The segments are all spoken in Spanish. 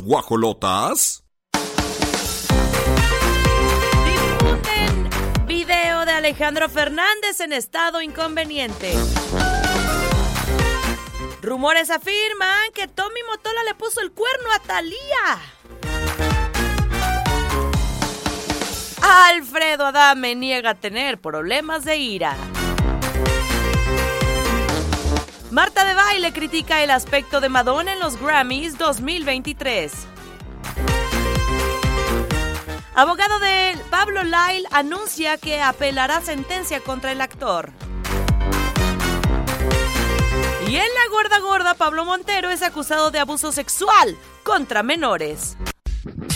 Guajolotas. Difunden video de Alejandro Fernández en estado inconveniente. Rumores afirman que Tommy Motola le puso el cuerno a Thalía. Alfredo Adame niega tener problemas de ira. Baile critica el aspecto de Madonna en los Grammys 2023. Abogado de Pablo Lyle anuncia que apelará sentencia contra el actor. Y en la gorda gorda, Pablo Montero es acusado de abuso sexual contra menores. Good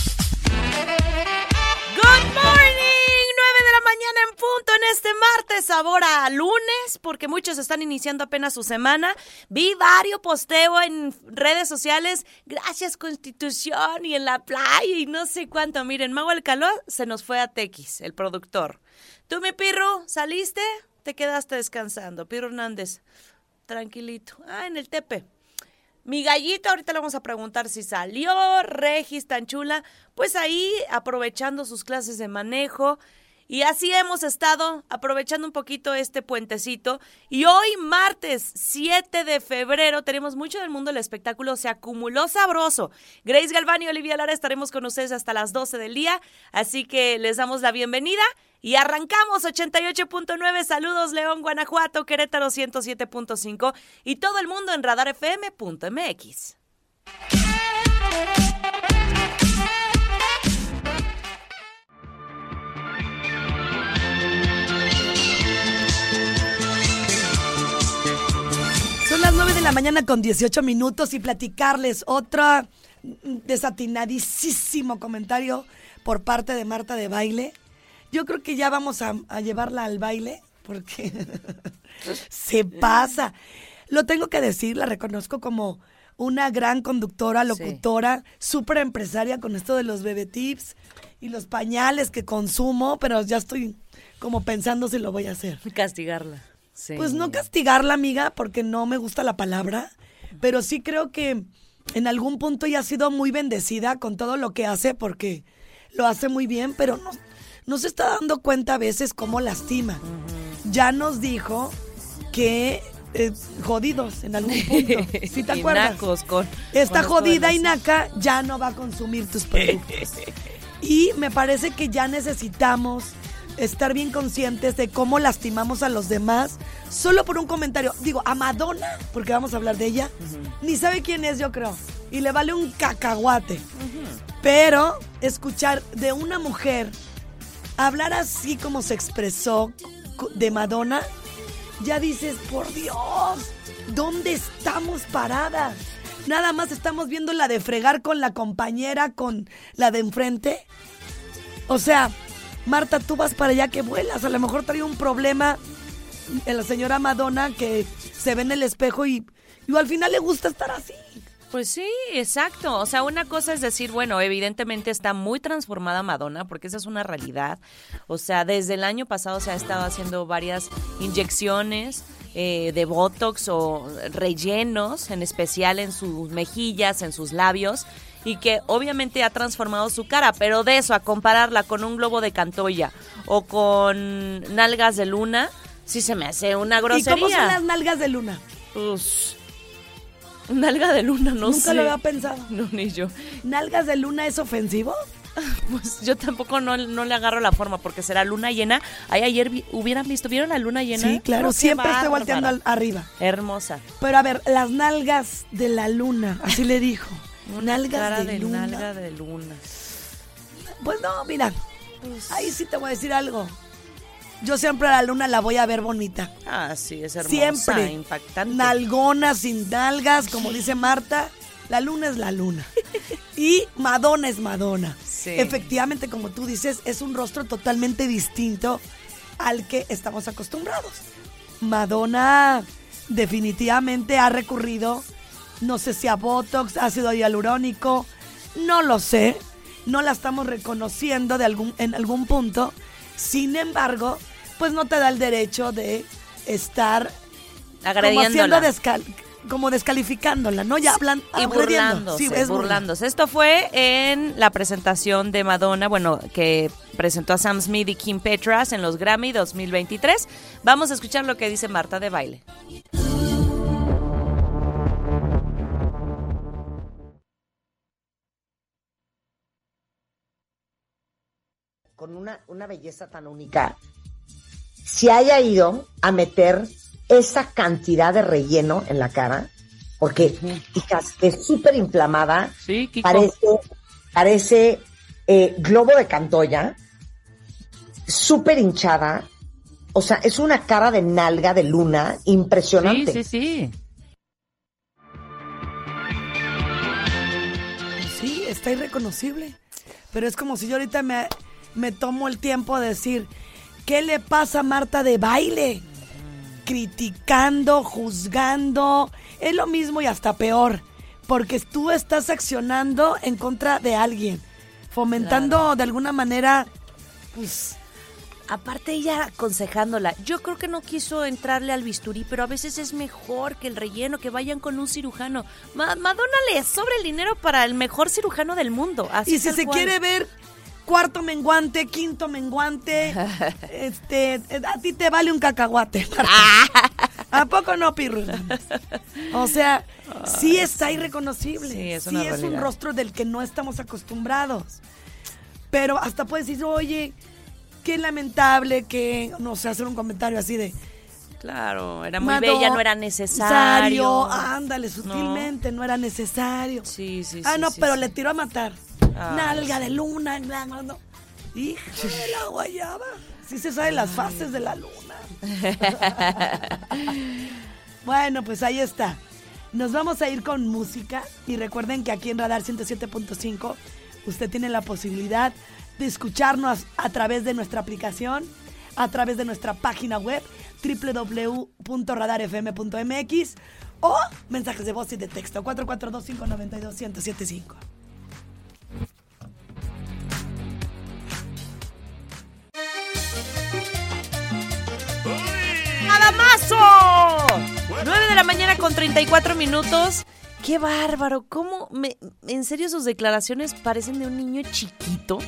morning, 9 de la mañana en punto en este martes, sabor a lunes, porque muchos están iniciando apenas su semana. Vi varios posteo en redes sociales, gracias Constitución y en la playa y no sé cuánto. Miren, Mago el Calor se nos fue a Tequis, el productor. ¿Tú, mi Pirro, saliste? Te quedaste descansando. Pirro Hernández, tranquilito. Ah, en el Tepe. Mi gallito, ahorita le vamos a preguntar si salió, Regis tan chula, pues ahí aprovechando sus clases de manejo. Y así hemos estado aprovechando un poquito este puentecito. Y hoy, martes 7 de febrero, tenemos mucho del mundo del espectáculo. Se acumuló sabroso. Grace Galván y Olivia Lara estaremos con ustedes hasta las 12 del día. Así que les damos la bienvenida. Y arrancamos 88.9. Saludos León, Guanajuato, Querétaro 107.5 y todo el mundo en radarfm.mx. la mañana con 18 minutos y platicarles otra desatinadísimo comentario por parte de Marta de Baile. Yo creo que ya vamos a, a llevarla al baile porque se pasa. Lo tengo que decir, la reconozco como una gran conductora, locutora, súper empresaria con esto de los bebé tips y los pañales que consumo, pero ya estoy como pensando si lo voy a hacer. Castigarla. Sí. Pues no castigarla, amiga, porque no me gusta la palabra, pero sí creo que en algún punto ya ha sido muy bendecida con todo lo que hace porque lo hace muy bien, pero no, no se está dando cuenta a veces cómo lastima. Ya nos dijo que eh, jodidos en algún punto. ¿Sí te Y acuerdas? nacos con- Esta con jodida las- y naca ya no va a consumir tus productos. y me parece que ya necesitamos estar bien conscientes de cómo lastimamos a los demás solo por un comentario. Digo, a Madonna, porque vamos a hablar de ella, ni sabe quién es, yo creo. Y le vale un cacahuate. Pero escuchar de una mujer hablar así como se expresó de Madonna, ya dices, por Dios, ¿dónde estamos paradas? Nada más estamos viendo la de fregar con la compañera, con la de enfrente. O sea, Marta, tú vas para allá que vuelas. A lo mejor trae un problema en la señora Madonna que se ve en el espejo y, y al final le gusta estar así. Pues sí, exacto. O sea, una cosa es decir, bueno, evidentemente está muy transformada Madonna, porque esa es una realidad. O sea, desde el año pasado se ha estado haciendo varias inyecciones eh, de Botox o rellenos, en especial en sus mejillas, en sus labios, y que obviamente ha transformado su cara, pero de eso a compararla con un globo de Cantoya o con nalgas de luna, sí se me hace una ¿Y cómo son las grosería. nalgas de luna? Pues, nalga de luna, no Nunca sé. lo había pensado. No, ni yo. ¿Nalgas de luna es ofensivo? Pues yo tampoco no, no le agarro la forma porque será luna llena. Ay, ayer vi- hubieran visto, ¿vieron la luna llena? Sí, claro, qué siempre estoy volteando al- arriba. Hermosa. Pero a ver, las nalgas de la luna, así le dijo. Nalgas Cara de, de, luna. nalga de luna. Pues no, mira, ahí sí te voy a decir algo. Yo siempre a la luna la voy a ver bonita. Ah, sí, es hermosa, Siempre. impactante. Nalgona, sin nalgas, como dice Marta. La luna es la luna. Y Madonna es Madonna. Sí. Efectivamente, como tú dices, es un rostro totalmente distinto al que estamos acostumbrados. Madonna definitivamente ha recurrido, no sé si a Botox, ácido hialurónico, no lo sé, no la estamos reconociendo de algún, en algún punto. Sin embargo, pues no te da el derecho de estar como haciendo Agrediéndola. descal- como descalificándola, ¿no? Ya hablan y burlándose, burlándose. Esto fue en la presentación de Madonna, bueno, que presentó a Sam Smith y Kim Petras en los Grammy 2023. Vamos a escuchar lo que dice Marta de Baile. Con una, una belleza tan única, se haya ido a meter esa cantidad de relleno en la cara, porque, hijas, es súper inflamada, sí, parece, parece eh, globo de cantoya, súper hinchada, o sea, es una cara de nalga de luna impresionante. Sí, sí, sí. Sí, está irreconocible. Pero es como si yo ahorita me, me tomo el tiempo de decir, ¿qué le pasa a Marta de baile? criticando, juzgando, es lo mismo y hasta peor, porque tú estás accionando en contra de alguien, fomentando de alguna manera, pues... Aparte ella aconsejándola, yo creo que no quiso entrarle al bisturí, pero a veces es mejor que el relleno, que vayan con un cirujano. Madonna le sobra el dinero para el mejor cirujano del mundo. Así y si se quiere ver cuarto menguante, quinto menguante, este, a ti te vale un cacahuate. ¿A poco no, Pirro? O sea, sí está irreconocible. Sí, es, sí es un rostro del que no estamos acostumbrados. Pero hasta puedes decir, oye, qué lamentable que, no sé, hacer un comentario así de... Claro, era muy bella, no era necesario. Ándale, sutilmente, no, era necesario. Sí, sí, ah, sí. Ah, no, pero le tiró a matar. Nalga de luna, no, no. Hija de la guayaba. Sí se sabe las fases de la luna. bueno, pues ahí está. Nos vamos a ir con música y recuerden que aquí en Radar 107.5 usted tiene la posibilidad de escucharnos a través de nuestra aplicación, a través de nuestra página web www.radarfm.mx o mensajes de voz y de texto 442 592 1075. ¡Adamazo! 9 de la mañana con 34 minutos. ¡Qué bárbaro! ¿Cómo? En serio, sus declaraciones parecen de un niño chiquito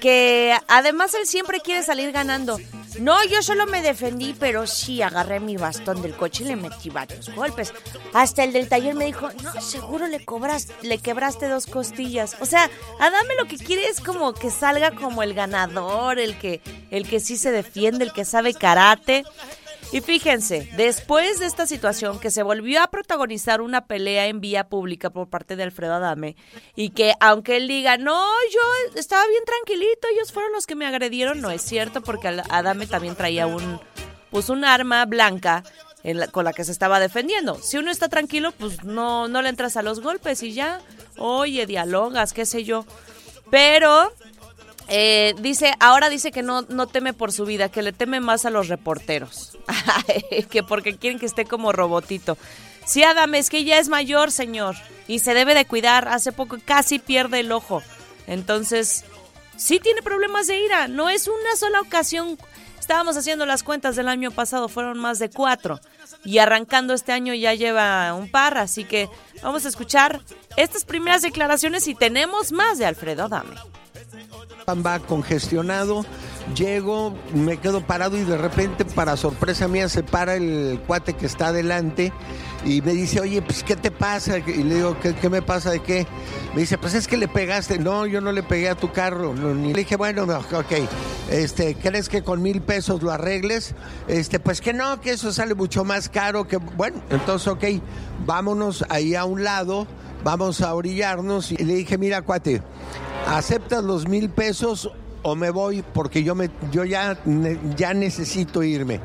que además él siempre quiere salir ganando. No, yo solo me defendí, pero sí agarré mi bastón del coche y le metí varios golpes. Hasta el del taller me dijo, no, seguro le cobras, le quebraste dos costillas. O sea, Adame lo que quiere es como que salga como el ganador, el que, el que sí se defiende, el que sabe karate. Y fíjense, después de esta situación que se volvió a protagonizar una pelea en vía pública por parte de Alfredo Adame y que aunque él diga, no, yo estaba bien tranquilito, ellos fueron los que me agredieron, no es cierto porque Adame también traía un, pues un arma blanca con la que se estaba defendiendo. Si uno está tranquilo, pues no, no le entras a los golpes y ya, oye, dialogas, qué sé yo. Pero eh, dice, ahora dice que no, no teme por su vida, que le teme más a los reporteros, que porque quieren que esté como robotito. Sí, Adam, es que ya es mayor, señor, y se debe de cuidar. Hace poco casi pierde el ojo. Entonces, sí tiene problemas de ira. No es una sola ocasión. Estábamos haciendo las cuentas del año pasado, fueron más de cuatro. Y arrancando este año ya lleva un par, así que vamos a escuchar estas primeras declaraciones y tenemos más de Alfredo Adame va congestionado, llego, me quedo parado y de repente, para sorpresa mía, se para el cuate que está adelante y me dice, oye, pues, ¿qué te pasa? Y le digo, ¿qué, me pasa de qué? Me dice, pues es que le pegaste. No, yo no le pegué a tu carro. ni... Le dije, bueno, ok, este, ¿crees que con mil pesos lo arregles? Este, pues que no, que eso sale mucho más caro que, bueno, entonces, ok, vámonos ahí a un lado, vamos a orillarnos. Y le dije, mira, cuate, ¿aceptas los mil pesos o me voy porque yo, me, yo ya, ya necesito irme?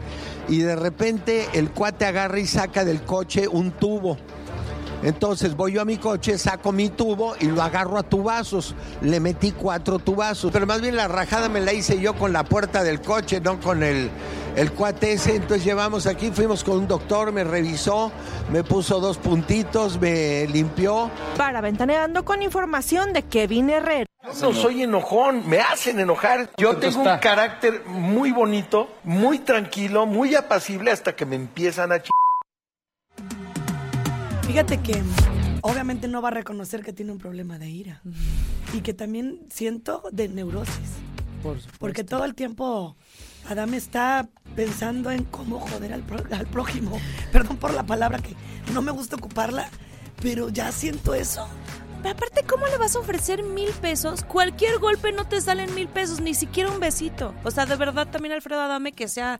Y de repente el cuate agarra y saca del coche un tubo. Entonces voy yo a mi coche, saco mi tubo y lo agarro a tubazos. Le metí cuatro tubazos. Pero más bien la rajada me la hice yo con la puerta del coche, no con el, el cuate ese. Entonces llevamos aquí, fuimos con un doctor, me revisó, me puso dos puntitos, me limpió. Para Ventaneando con información de Kevin Herrera. No soy enojón, me hacen enojar. Yo tengo un carácter muy bonito, muy tranquilo, muy apacible hasta que me empiezan a ch... Fíjate que obviamente no va a reconocer que tiene un problema de ira. Y que también siento de neurosis. Porque todo el tiempo Adam está pensando en cómo joder al, pro- al prójimo. Perdón por la palabra que no me gusta ocuparla, pero ya siento eso. Pero aparte, ¿cómo le vas a ofrecer mil pesos? Cualquier golpe no te salen mil pesos, ni siquiera un besito. O sea, de verdad también Alfredo Adame que sea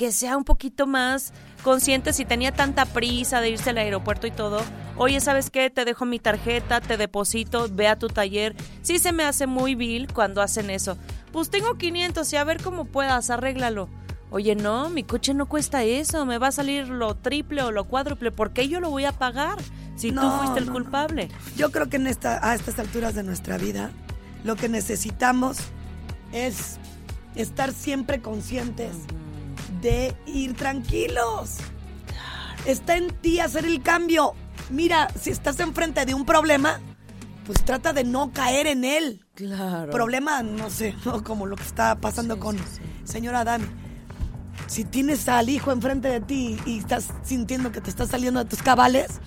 que sea un poquito más consciente si tenía tanta prisa de irse al aeropuerto y todo. Oye, ¿sabes qué? Te dejo mi tarjeta, te deposito, ve a tu taller. Sí se me hace muy vil cuando hacen eso. Pues tengo 500 y a ver cómo puedas, arréglalo. Oye, no, mi coche no cuesta eso, me va a salir lo triple o lo cuádruple, ¿por qué yo lo voy a pagar? Si tú No, fuiste el no, no. culpable. Yo creo que en esta, a estas alturas de nuestra vida, lo que necesitamos es estar siempre conscientes de ir tranquilos. Está en ti hacer el cambio. Mira, si estás enfrente de un problema, pues trata de no caer en él. Claro. Problema, no sé, ¿no? como lo que está pasando con señora Adami. Si tienes al hijo enfrente de ti y estás sintiendo que te estás saliendo de tus cabales,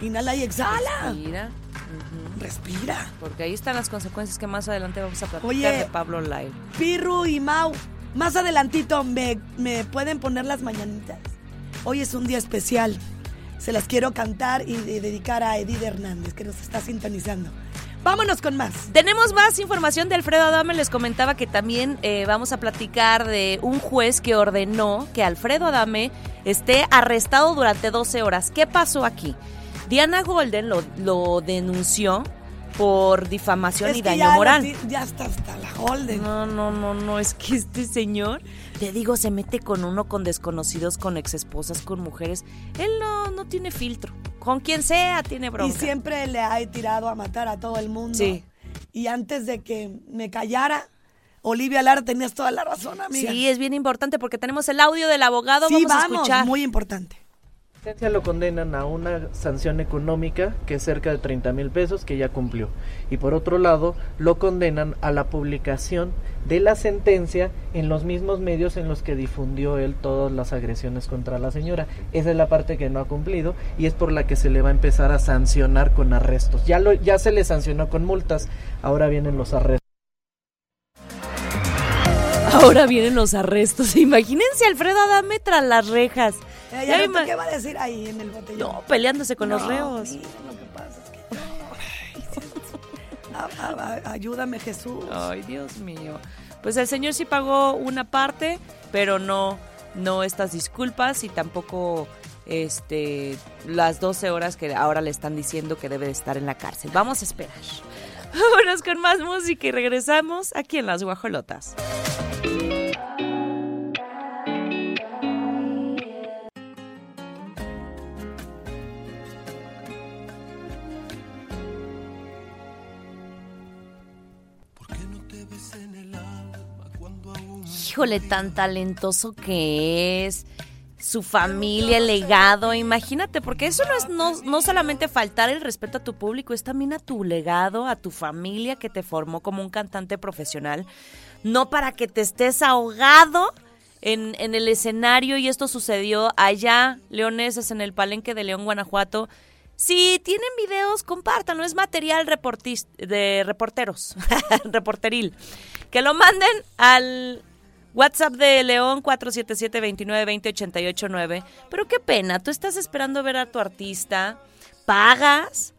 inhala y exhala. Mira, Respira. porque ahí están las consecuencias que más adelante vamos a platicar Oye. de Pablo Live. Pirru y Mau, más adelantito me, me pueden poner las mañanitas. Hoy es un día especial. Se las quiero cantar y, dedicar a Edith Hernández, que nos está sintonizando. Vámonos con más. Tenemos más información de Alfredo Adame. Les comentaba que también eh, vamos a platicar de un juez que ordenó que Alfredo Adame esté arrestado durante 12 horas. ¿Qué pasó aquí? Diana Golden lo, lo denunció por difamación Es y daño ya, moral. ya está hasta la Holden. No, no, no, no, es que este señor, te digo, se mete con uno, con desconocidos, con exesposas, con mujeres. Él no, no tiene filtro. Con quien sea tiene y bronca. siempre le ha tirado a matar a todo el mundo. Sí. Y antes de que me callara, Olivia Lara, tenías toda la razón, amiga. Sí, es bien importante porque tenemos el audio del abogado. Sí, vamos, a vamos, escuchar. muy importante. Sentencia lo condenan a una sanción económica que es cerca de 30 mil pesos que ya cumplió. Y por otro lado, lo condenan a la publicación de la sentencia en los mismos medios en los que difundió él todas las agresiones contra la señora. Esa es la parte que no ha cumplido y es por la que se le va a empezar a sancionar con arrestos. Ya, lo, ya se le sancionó con multas, ahora vienen los arrestos. Ahora vienen los arrestos. Imagínense Alfredo Adame tras las rejas. Eh, Ya no, ¿Qué va a decir ahí en el botellón? No, peleándose con los reos. mira, lo que pasa es que no. Ay, a- a- a- ayúdame, Jesús. Ay, Dios mío. Pues el señor sí pagó una parte, pero no, no estas disculpas y tampoco este las 12 horas que ahora le están diciendo que debe de estar en la cárcel. Vamos a esperar. Vámonos con más música y regresamos aquí en Las Guajolotas. Híjole, tan talentoso que es. Su familia, el legado, imagínate, porque eso no es no, no solamente faltar el respeto a tu público, es también a tu legado, a tu familia que te formó como un cantante profesional, no para que te estés ahogado en, en el escenario y esto sucedió allá, leoneses, en el palenque de León, Guanajuato. Si tienen videos, compártanlo, es material de reporteros, reporteril. Que lo manden al WhatsApp de León 477-2920-889. Pero qué pena, tú estás esperando ver a tu artista, pagas,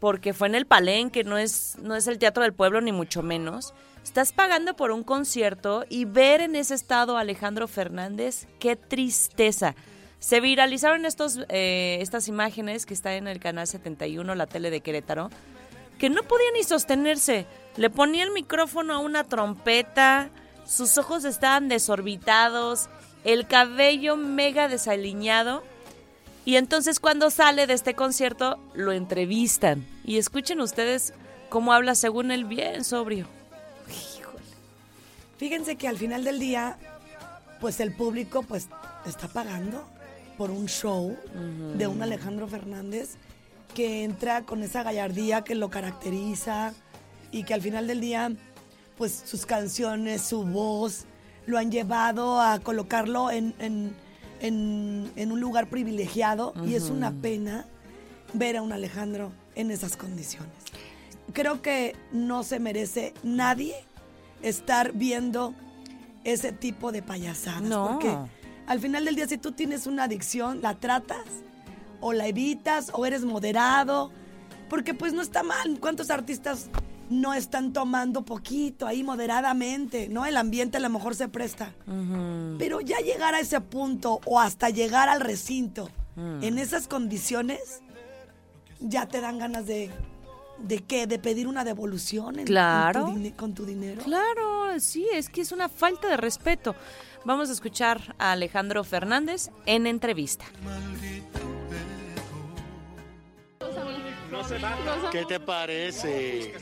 porque fue en el palenque, no es, no es el Teatro del Pueblo, ni mucho menos. Estás pagando por un concierto y ver en ese estado a Alejandro Fernández, qué tristeza. Se viralizaron estos, eh, estas imágenes que están en el canal 71, la tele de Querétaro, que no podía ni sostenerse. Le ponía el micrófono a una trompeta, sus ojos estaban desorbitados, el cabello mega desaliñado. Y entonces cuando sale de este concierto lo entrevistan. Y escuchen ustedes cómo habla según él bien sobrio. Fíjense que al final del día, pues el público pues está pagando por un show de un Alejandro Fernández que entra con esa gallardía que lo caracteriza y que al final del día, pues sus canciones, su voz, lo han llevado a colocarlo en, en- en- en un lugar privilegiado y es una pena ver a un Alejandro en esas condiciones. Creo que no se merece nadie estar viendo ese tipo de payasadas. No. Porque al final del día, si tú tienes una adicción, la tratas o la evitas o eres moderado. Porque pues no está mal. ¿Cuántos artistas no están tomando poquito ahí moderadamente? ¿No? El ambiente a lo mejor se presta. Pero ya llegar a ese punto o hasta llegar al recinto Mm. en esas condiciones, ya te dan ganas de... ¿De qué? ¿De pedir una devolución en- en tu Claro. con tu dinero? Claro, sí, es que es una falta de respeto. Vamos a escuchar a Alejandro Fernández en entrevista. ¿Qué te parece?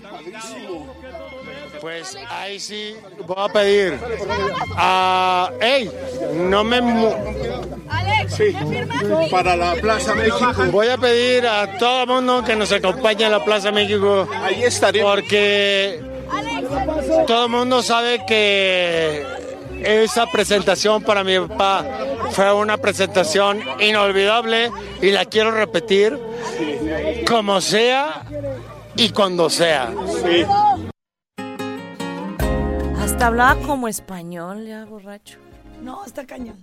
Pues ahí sí voy a pedir. a ¡Ey! No me. mu- Sí, Para la Plaza México. Voy a pedir a todo el mundo que nos acompañe a la Plaza México. Ahí estaré. Porque todo el mundo sabe que esa presentación para mi papá fue una presentación inolvidable y la quiero repetir como sea y cuando sea. Sí. Hasta hablaba como español, ya borracho. No, está cañón.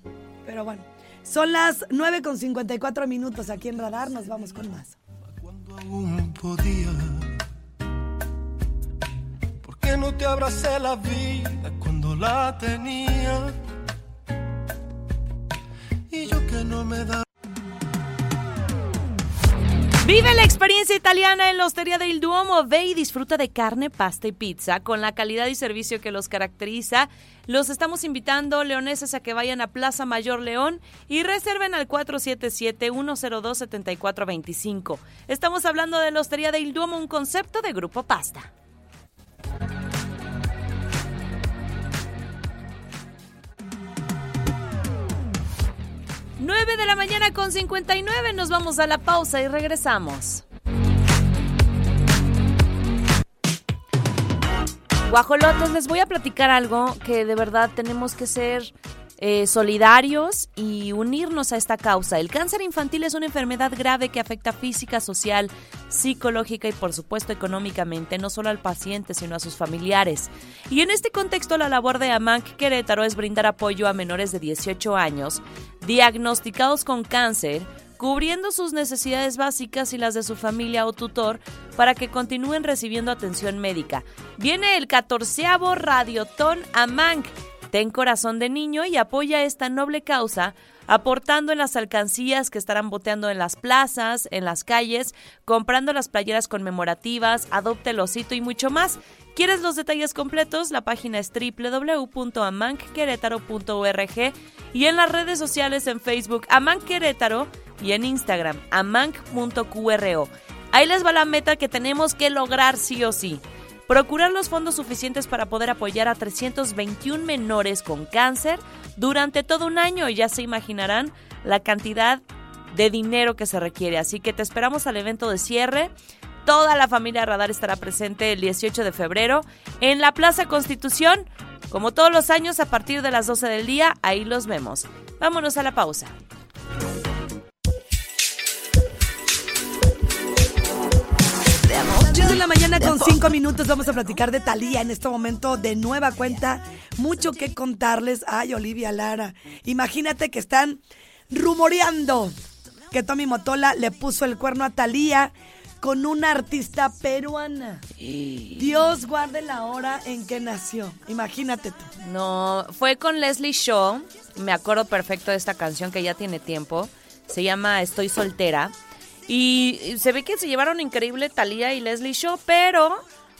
Pero bueno, son las 9 con 54 minutos aquí en Radar. Nos vamos con más. aún podía. ¿Por qué no te abracé la vida cuando la tenía? Y yo que no me da. Vive la experiencia italiana en la Hostería del Duomo. Ve y disfruta de carne, pasta y pizza con la calidad y servicio que los caracteriza. Los estamos invitando, leoneses, a que vayan a Plaza Mayor León y reserven al 477-102-7425. Estamos hablando de la Hostería del Duomo, un concepto de Grupo Pasta. 9 de la mañana con 59, nos vamos a la pausa y regresamos. Guajolotes, les voy a platicar algo que de verdad tenemos que ser eh, solidarios y unirnos a esta causa. El cáncer infantil es una enfermedad grave que afecta física, social, psicológica y por supuesto económicamente, no solo al paciente, sino a sus familiares. Y en este contexto, la labor de AMANC Querétaro es brindar apoyo a menores de 18 años diagnosticados con cáncer, cubriendo sus necesidades básicas y las de su familia o tutor para que continúen recibiendo atención médica. Viene el catorceavo Radiotón AMANC. Ten corazón de niño y apoya esta noble causa aportando en las alcancías que estarán boteando en las plazas, en las calles, comprando las playeras conmemorativas, adopte el osito y mucho más. ¿Quieres los detalles completos? La página es www.amanquerétaro.org y en las redes sociales en Facebook Amanc Querétaro y en Instagram amanc.qro. Ahí les va la meta que tenemos que lograr sí o sí. Procurar los fondos suficientes para poder apoyar a 321 menores con cáncer durante todo un año ya se imaginarán la cantidad de dinero que se requiere. Así que te esperamos al evento de cierre. Toda la familia Radar estará presente el 18 de febrero en la Plaza Constitución. Como todos los años, a partir de las 12 del día, ahí los vemos. Vámonos a la pausa. Mañana con 5 minutos vamos a platicar de Talía en este momento de nueva cuenta. Mucho que contarles. Ay, Olivia Lara. Imagínate que están rumoreando que Tommy Motola le puso el cuerno a Talía con una artista peruana. Dios guarde la hora en que nació. Imagínate tú. No, fue con Leslie Shaw. Me acuerdo perfecto de esta canción que ya tiene tiempo. Se llama Estoy soltera. Y se ve que se llevaron increíble Talía y Leslie Shaw, pero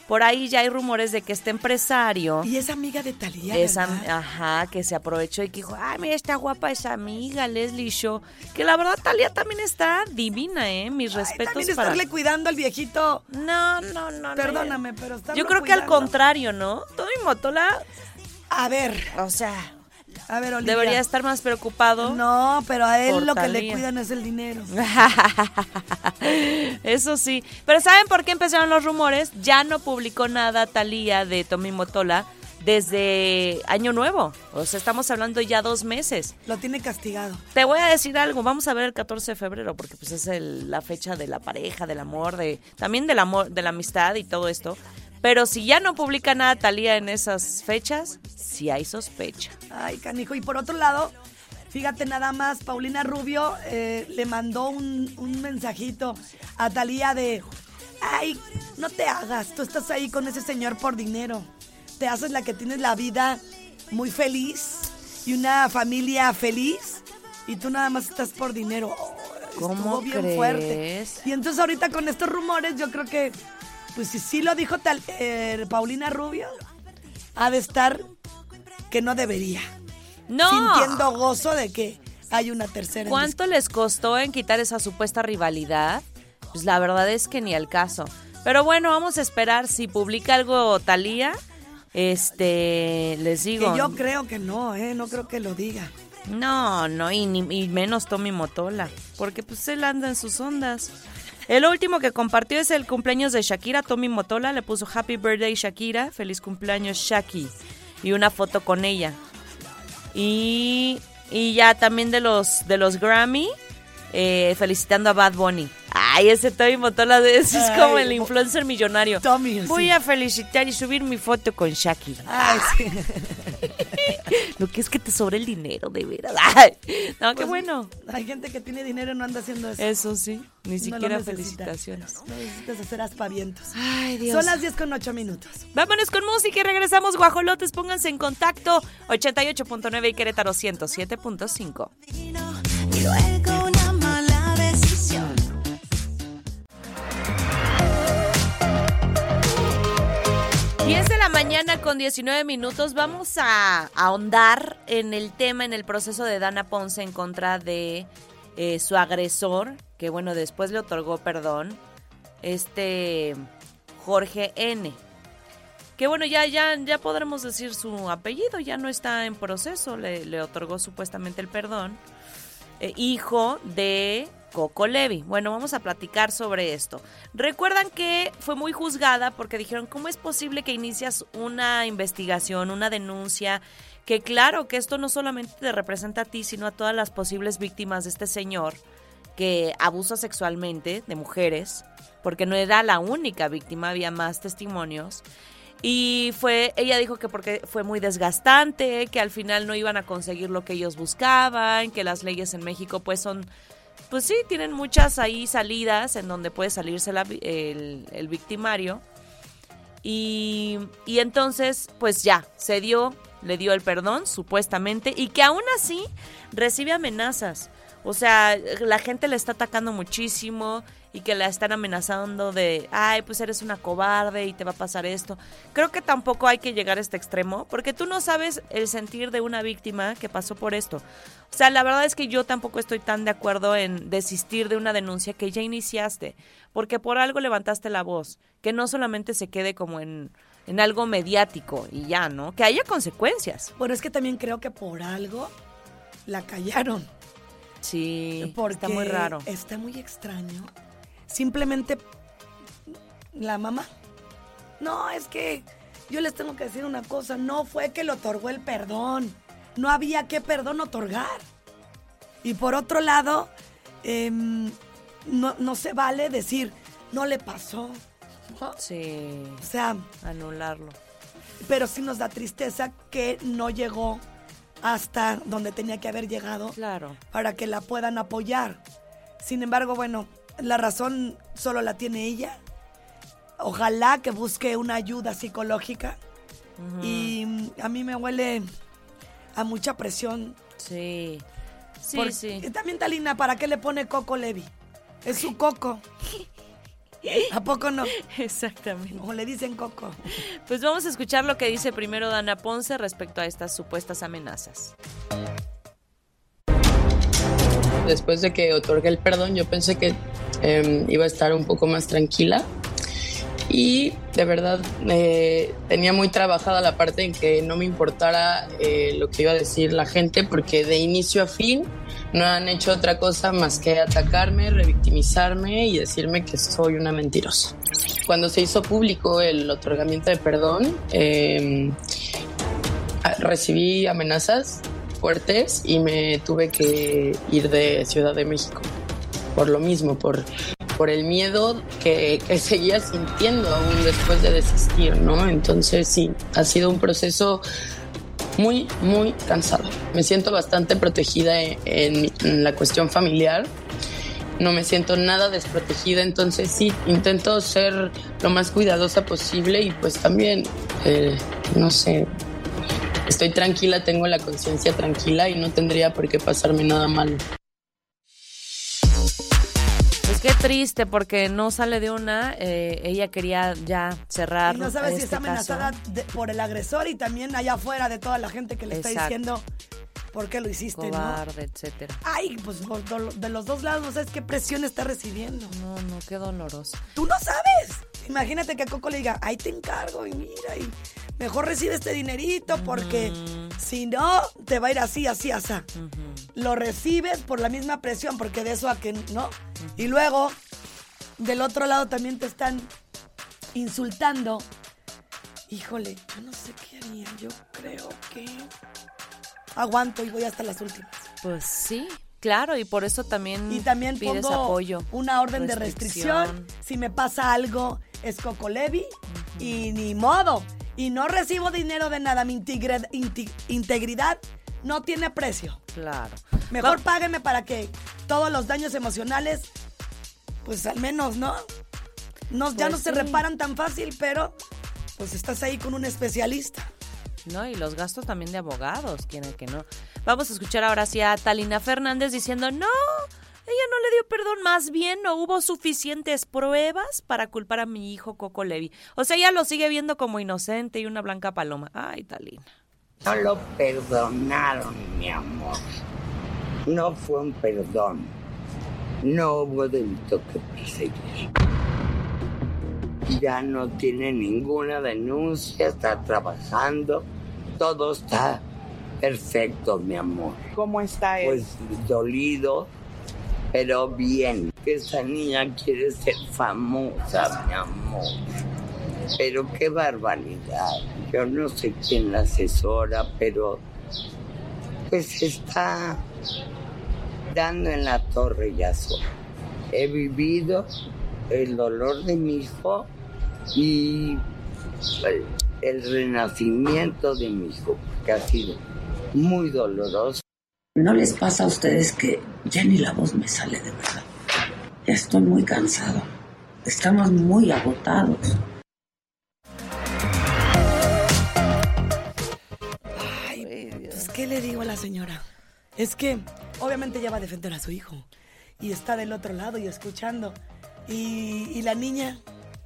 por ahí ya hay rumores de que este empresario. Y es amiga de Talía. Esa, ajá, que se aprovechó y que dijo, ay, mira, está guapa esa amiga, Leslie Shaw. Que la verdad, Talía también está divina, ¿eh? Mis respetos También para... estarle cuidando al viejito. No, no, no. no. Perdóname, pero está. Yo creo que al contrario, ¿no? Tommy Motola, A ver, o sea, a ver, Olivia. debería estar más preocupado. No, pero a él lo que le cuidan es el dinero. Eso sí. Pero ¿saben por qué empezaron los rumores? Ya no publicó nada Talía de Tommy Motola desde Año Nuevo. O sea, estamos hablando ya dos meses. Lo tiene castigado. Te voy a decir algo, vamos a ver el 14 de febrero, porque pues es el- la fecha de la pareja, del amor, de también del amor, de la amistad y todo esto. Pero si ya no publica nada Talía en esas fechas, sí hay sospecha. Ay, canijo. Y por otro lado, fíjate nada más, Paulina Rubio eh, le mandó un, un mensajito a Talía de, ay, no te hagas, tú estás ahí con ese señor por dinero. Te haces la que tienes la vida muy feliz y una familia feliz y tú nada más estás por dinero. Oh, ¿Cómo estuvo bien crees? fuerte. Y entonces ahorita con estos rumores yo creo que, pues si sí lo dijo tal, eh, Paulina Rubio, ha de estar que no debería. No. Sintiendo gozo de que hay una tercera. ¿Cuánto les costó en quitar esa supuesta rivalidad? Pues la verdad es que ni el caso. Pero bueno, vamos a esperar si publica algo Talía. Este, les Que digo. yo creo que no, ¿eh? No creo que lo diga. No, no, y, ni, y menos Tommy Motola, porque pues él anda en sus ondas. El último que compartió es el cumpleaños de Shakira, Tommy Motola, le puso Happy Birthday Shakira, feliz cumpleaños Shaki, y una foto con ella. Y, y ya también de los, de los Grammy, eh, felicitando a Bad Bunny. Ay, ese Tommy Motola de- ese es como el influencer millonario. Tommy, Voy sí. a felicitar y subir mi foto con Shaki. Ay, sí. Lo que es que te sobra el dinero, de veras. Ay, no, qué Pues, bueno. Hay gente que tiene dinero y no anda haciendo eso. Eso sí, ni No siquiera felicitaciones. No necesitas hacer aspavientos. Ay, Dios. Son las 10 con 8 minutos. Vámonos con música y regresamos, guajolotes. Pónganse en contacto. 88.9 y Querétaro 107.5. 10 de la mañana con 19 minutos vamos a ahondar en el tema, en el proceso de Dana Ponce en contra de eh, su agresor, que bueno, después le otorgó perdón, este Jorge N. Que bueno, ya, ya, ya podremos decir su apellido, ya no está en proceso, le, le otorgó supuestamente el perdón. Eh, hijo de Coco Levi. Bueno, vamos a platicar sobre esto. Recuerdan que fue muy juzgada porque dijeron, ¿cómo es posible que inicias una investigación, una denuncia? Que claro, que esto no solamente te representa a ti, sino a todas las posibles víctimas de este señor que abusa sexualmente de mujeres, porque no era la única víctima, había más testimonios. Y fue, ella dijo que porque fue muy desgastante, que al final no iban a conseguir lo que ellos buscaban, que las leyes en México pues son, pues sí, tienen muchas ahí salidas en donde puede salirse el victimario. Y, y entonces, pues ya, se dio, le dio el perdón, supuestamente, y que aún así recibe amenazas. O sea, la gente le está atacando muchísimo y que la están amenazando de, ay, pues eres una cobarde y te va a pasar esto. Creo que tampoco hay que llegar a este extremo, porque tú no sabes el sentir de una víctima que pasó por esto. O sea, la verdad es que yo tampoco estoy tan de acuerdo en desistir de una denuncia que ya iniciaste, porque por algo levantaste la voz, que no solamente se quede como en, en algo mediático y ya, ¿no? Que haya consecuencias. Bueno, es que también creo que por algo la callaron. Sí, Porque está muy raro. Está muy extraño. Simplemente la mamá. No, es que yo les tengo que decir una cosa. No fue que le otorgó el perdón. No había que perdón otorgar. Y por otro lado, em, no, no se vale decir, no le pasó. ¿no? Sí. O sea, anularlo. Pero sí nos da tristeza que no llegó hasta donde tenía que haber llegado Claro. para que la puedan apoyar. Sin embargo, bueno, la razón solo la tiene ella. Ojalá que busque una ayuda psicológica. Y mm, a mí me huele a mucha presión. Sí. Sí, Porque sí. también Talina, ¿para qué le pone Coco Levi? Es su Coco. ¿A poco no? Exactamente. O le dicen Coco. Pues vamos a escuchar lo que dice primero Dana Ponce respecto a estas supuestas amenazas. Después de que otorgué el perdón, yo pensé que eh, iba a estar un poco más tranquila. Y de verdad eh, tenía muy trabajada la parte en que no me importara eh, lo que iba a decir la gente, porque de inicio a fin no han hecho otra cosa más que atacarme, revictimizarme y decirme que soy una mentirosa. Cuando se hizo público el otorgamiento de perdón, eh, recibí amenazas fuertes y me tuve que ir de Ciudad de México por lo mismo, por, por el miedo que, que seguía sintiendo aún después de desistir, ¿no? Entonces sí, ha sido un proceso muy, muy cansado. Me siento bastante protegida en, la cuestión familiar. No me siento nada desprotegida, entonces sí, intento ser lo más cuidadosa posible y pues también, eh, no sé, estoy tranquila, tengo la conciencia tranquila y no tendría por qué pasarme nada malo. Qué triste porque no sale de una. eh, ella quería ya cerrar. Y no sabes si este está amenazada de- por el agresor y también allá afuera de toda la gente que le está diciendo por qué lo hiciste, ¿no? Cobarde, etcétera. Ay, pues de los dos lados no sabes qué presión está recibiendo. No, no, qué doloroso. Tú no sabes. Imagínate que a Coco le diga, ahí te encargo y mira, y mejor recibe este dinerito porque si no, te va a ir así, así, así. Lo recibes por la misma presión, porque de eso a que no. Y luego, del otro lado también te están insultando. Híjole, yo no sé qué haría. Yo creo que aguanto y voy hasta las últimas. Pues sí, claro, y por eso también, Y también pides pongo apoyo. una orden de restricción. Si me pasa algo, es Coco Levi y ni modo. Y no recibo dinero de nada. Mi integre- inti- integridad no tiene precio. Claro. Mejor págueme para que todos los daños emocionales, pues al menos, ¿no? no ya Pues no se reparan tan fácil, pero pues estás ahí con un especialista. No, y los gastos también de abogados, quieren que no. Vamos a escuchar ahora sí a Talina Fernández diciendo, no, ella no le dio perdón, más bien no hubo suficientes pruebas para culpar a mi hijo Coco Levi. O sea, ella lo sigue viendo como inocente y una blanca paloma. Ay, Talina. No lo perdonaron, mi amor. No fue un perdón. No hubo delito que perseguir. Ya no tiene ninguna denuncia, está trabajando. Todo está perfecto, mi amor. ¿Cómo está él? Pues dolido, pero bien. Esa niña quiere ser famosa, mi amor. Pero qué barbaridad. Yo no sé quién la asesora, pero pues está dando en la torre ya sola. He vivido el dolor de mi hijo y el, el renacimiento de mi hijo, que ha sido muy doloroso. ¿No les pasa a ustedes que ya ni la voz me sale de verdad? Ya estoy muy cansado. Estamos muy agotados. Pues, ¿qué le digo a la señora? Es que obviamente ella va a defender a su hijo. Y está del otro lado y escuchando. Y, y la niña,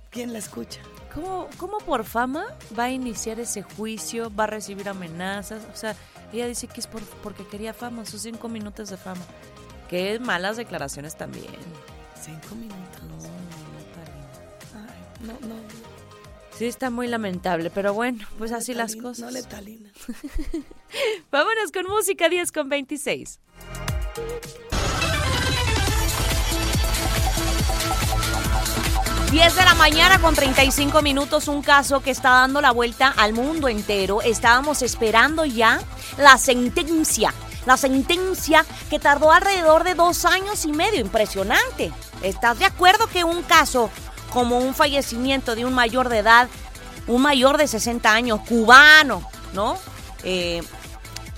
¿quién la escucha? ¿Cómo, ¿Cómo por fama va a iniciar ese juicio? ¿Va a recibir amenazas? O sea, ella dice que es por, porque quería fama, sus cinco minutos de fama. Qué malas declaraciones también. Cinco minutos. No, no, Talina. Ay, no, no. Sí, está muy lamentable, pero bueno, pues así las cosas. No le talina. Vámonos con música 10 con 26. Diez de la mañana con 35 minutos, un caso que está dando la vuelta al mundo entero. Estábamos esperando ya la sentencia. La sentencia que tardó alrededor de dos años y medio. Impresionante. ¿Estás de acuerdo que un caso como un fallecimiento de un mayor de edad, un mayor de 60 años, cubano, ¿no? Eh,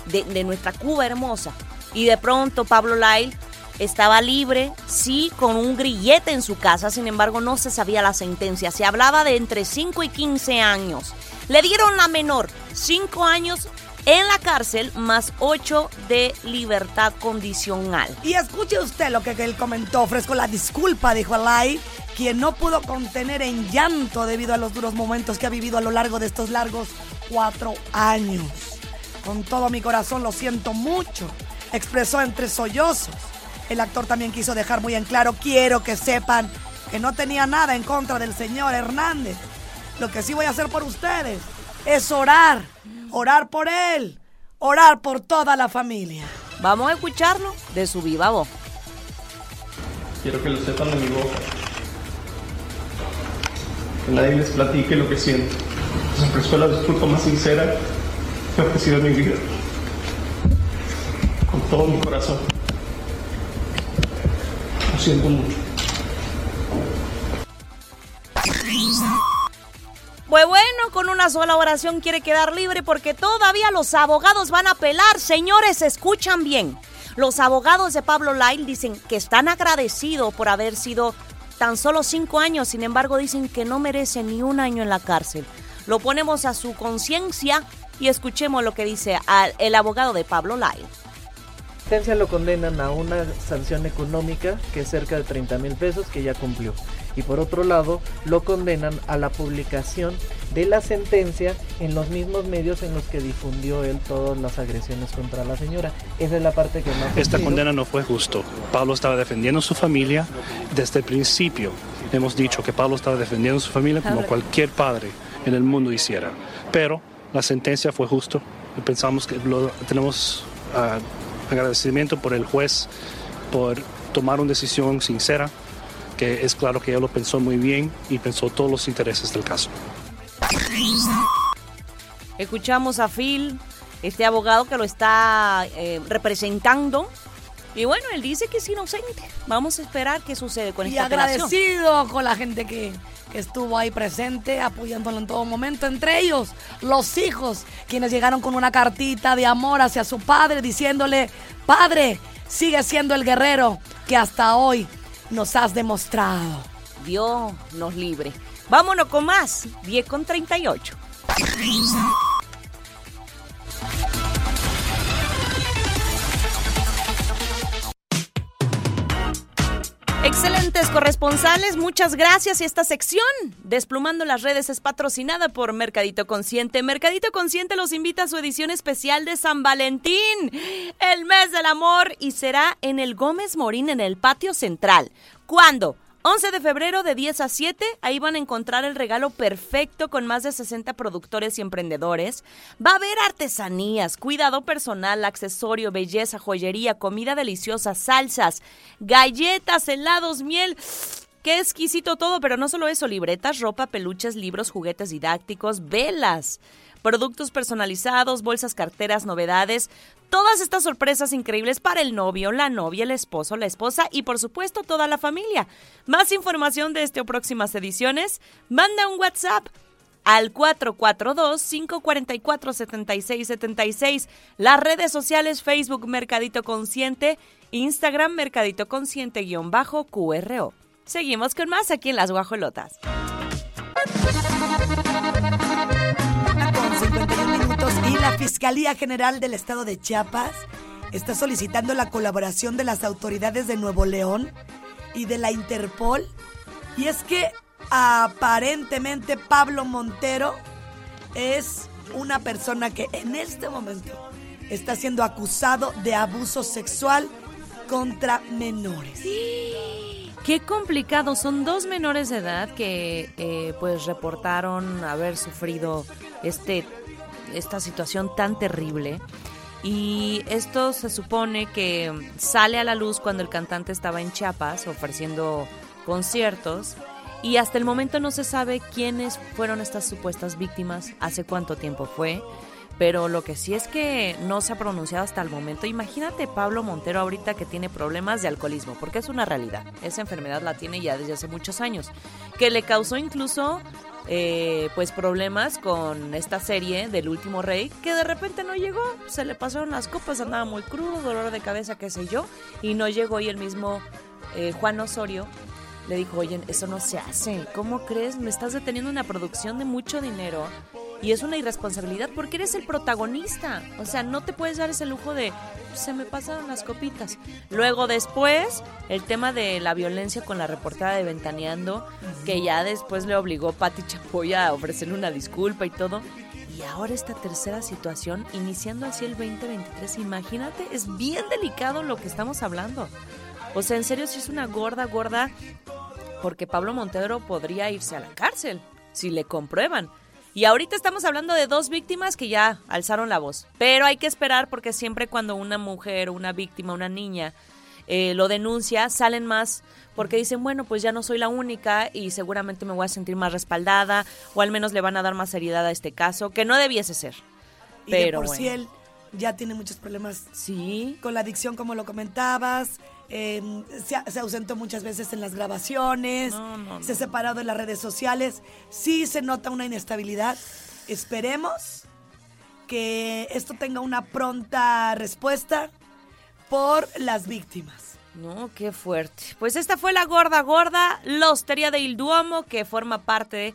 de, de nuestra Cuba hermosa. Y de pronto Pablo Lyle estaba libre, sí, con un grillete en su casa, sin embargo no se sabía la sentencia. Se hablaba de entre 5 y 15 años. Le dieron la menor, 5 años en la cárcel más 8 de libertad condicional. Y escuche usted lo que él comentó. Ofrezco la disculpa, dijo Alay, quien no pudo contener en llanto debido a los duros momentos que ha vivido a lo largo de estos largos cuatro años. Con todo mi corazón lo siento mucho, expresó entre sollozos. El actor también quiso dejar muy en claro, quiero que sepan que no tenía nada en contra del señor Hernández. Lo que sí voy a hacer por ustedes es orar, orar por él, orar por toda la familia. Vamos a escucharlo de su viva voz. Quiero que lo sepan de mi boca. Que nadie les platique lo que siento. Les ofrezco la disculpa más sincera que ha sido mi vida. Con todo mi corazón. Pues bueno, con una sola oración quiere quedar libre porque todavía los abogados van a apelar. Señores, escuchan bien. Los abogados de Pablo Lyle dicen que están agradecidos por haber sido tan solo cinco años, sin embargo dicen que no merece ni un año en la cárcel. Lo ponemos a su conciencia y escuchemos lo que dice el abogado de Pablo Lyle. Sentencia lo condenan a una sanción económica que es cerca de 30 mil pesos que ya cumplió. Y por otro lado, lo condenan a la publicación de la sentencia en los mismos medios en los que difundió él todas las agresiones contra la señora. Esa es la parte que más... Esta condena no fue justo. Pablo estaba defendiendo a su familia desde el principio. Hemos dicho que Pablo estaba defendiendo a su familia como cualquier padre en el mundo hiciera. Pero la sentencia fue justo. Pensamos que lo, tenemos ah, agradecimiento por el juez por tomar una decisión sincera, que es claro que él lo pensó muy bien y pensó todos los intereses del caso. Escuchamos a Phil, este abogado que lo está eh, representando. Y bueno, él dice que es inocente. Vamos a esperar qué sucede con Y esta apelación. agradecido con la gente que, que estuvo ahí presente, apoyándolo en todo momento. Entre ellos, los hijos, quienes llegaron con una cartita de amor hacia su padre, diciéndole, Padre, sigue siendo el guerrero que hasta hoy nos has demostrado. Dios nos libre. Vámonos con más. 10 con 38. Corresponsales, muchas gracias. Y esta sección, Desplumando las redes, es patrocinada por Mercadito Consciente. Mercadito Consciente los invita a su edición especial de San Valentín, el mes del amor, y será en el Gómez Morín, en el patio central. ¿Cuándo? 11 de febrero de 10 a 7, ahí van a encontrar el regalo perfecto con más de 60 productores y emprendedores. Va a haber artesanías, cuidado personal, accesorio, belleza, joyería, comida deliciosa, salsas, galletas, helados, miel. Qué exquisito todo, pero no solo eso, libretas, ropa, peluches, libros, juguetes didácticos, velas, productos personalizados, bolsas, carteras, novedades, todas estas sorpresas increíbles para el novio, la novia, el esposo, la esposa y por supuesto toda la familia. Más información de este o próximas ediciones, manda un WhatsApp al 442-544-7676. Las redes sociales Facebook Mercadito Consciente, Instagram Mercadito Consciente-QRO. Seguimos con más aquí en Las Guajolotas. Fiscalía General del Estado de Chiapas está solicitando la colaboración de las autoridades de Nuevo León y de la Interpol. Y es que aparentemente Pablo Montero es una persona que en este momento está siendo acusado de abuso sexual contra menores. Qué complicado. Son dos menores de edad que eh, pues reportaron haber sufrido este esta situación tan terrible. Y esto se supone que sale a la luz cuando el cantante estaba en Chiapas ofreciendo conciertos. Y hasta el momento no se sabe quiénes fueron estas supuestas víctimas, hace cuánto tiempo fue. Pero lo que sí es que no se ha pronunciado hasta el momento. Imagínate Pablo Montero ahorita que tiene problemas de alcoholismo, porque es una realidad. Esa enfermedad la tiene ya desde hace muchos años, que le causó incluso eh, pues problemas con esta serie del último rey, que de repente no llegó, se le pasaron las copas, andaba muy crudo, dolor de cabeza, qué sé yo, y no llegó. Y el mismo eh, Juan Osorio le dijo, oye, eso no se hace, ¿cómo crees? Me estás deteniendo una producción de mucho dinero y es una irresponsabilidad porque eres el protagonista. O sea, no te puedes dar ese lujo de se me pasaron las copitas. Luego después, el tema de la violencia con la reportera de Ventaneando, que ya después le obligó Patti Chapoy a ofrecerle una disculpa y todo. Y ahora esta tercera situación, iniciando así el 2023, imagínate, es bien delicado lo que estamos hablando. O sea, en serio, si es una gorda, gorda, porque Pablo Montero podría irse a la cárcel si le comprueban. Y ahorita estamos hablando de dos víctimas que ya alzaron la voz. Pero hay que esperar porque siempre cuando una mujer, una víctima, una niña eh, lo denuncia, salen más porque dicen, bueno, pues ya no soy la única y seguramente me voy a sentir más respaldada o al menos le van a dar más seriedad a este caso, que no debiese ser. Y de Pero por bueno. sí él ya tiene muchos problemas Sí. con la adicción, como lo comentabas. Eh, se, ausentó muchas veces en las grabaciones. No, no, Se ha separado en las redes sociales. Sí se nota una inestabilidad. Esperemos que esto tenga una pronta respuesta por las víctimas. No, qué fuerte. Pues esta fue la gorda gorda, la Hostería del Duomo, que forma parte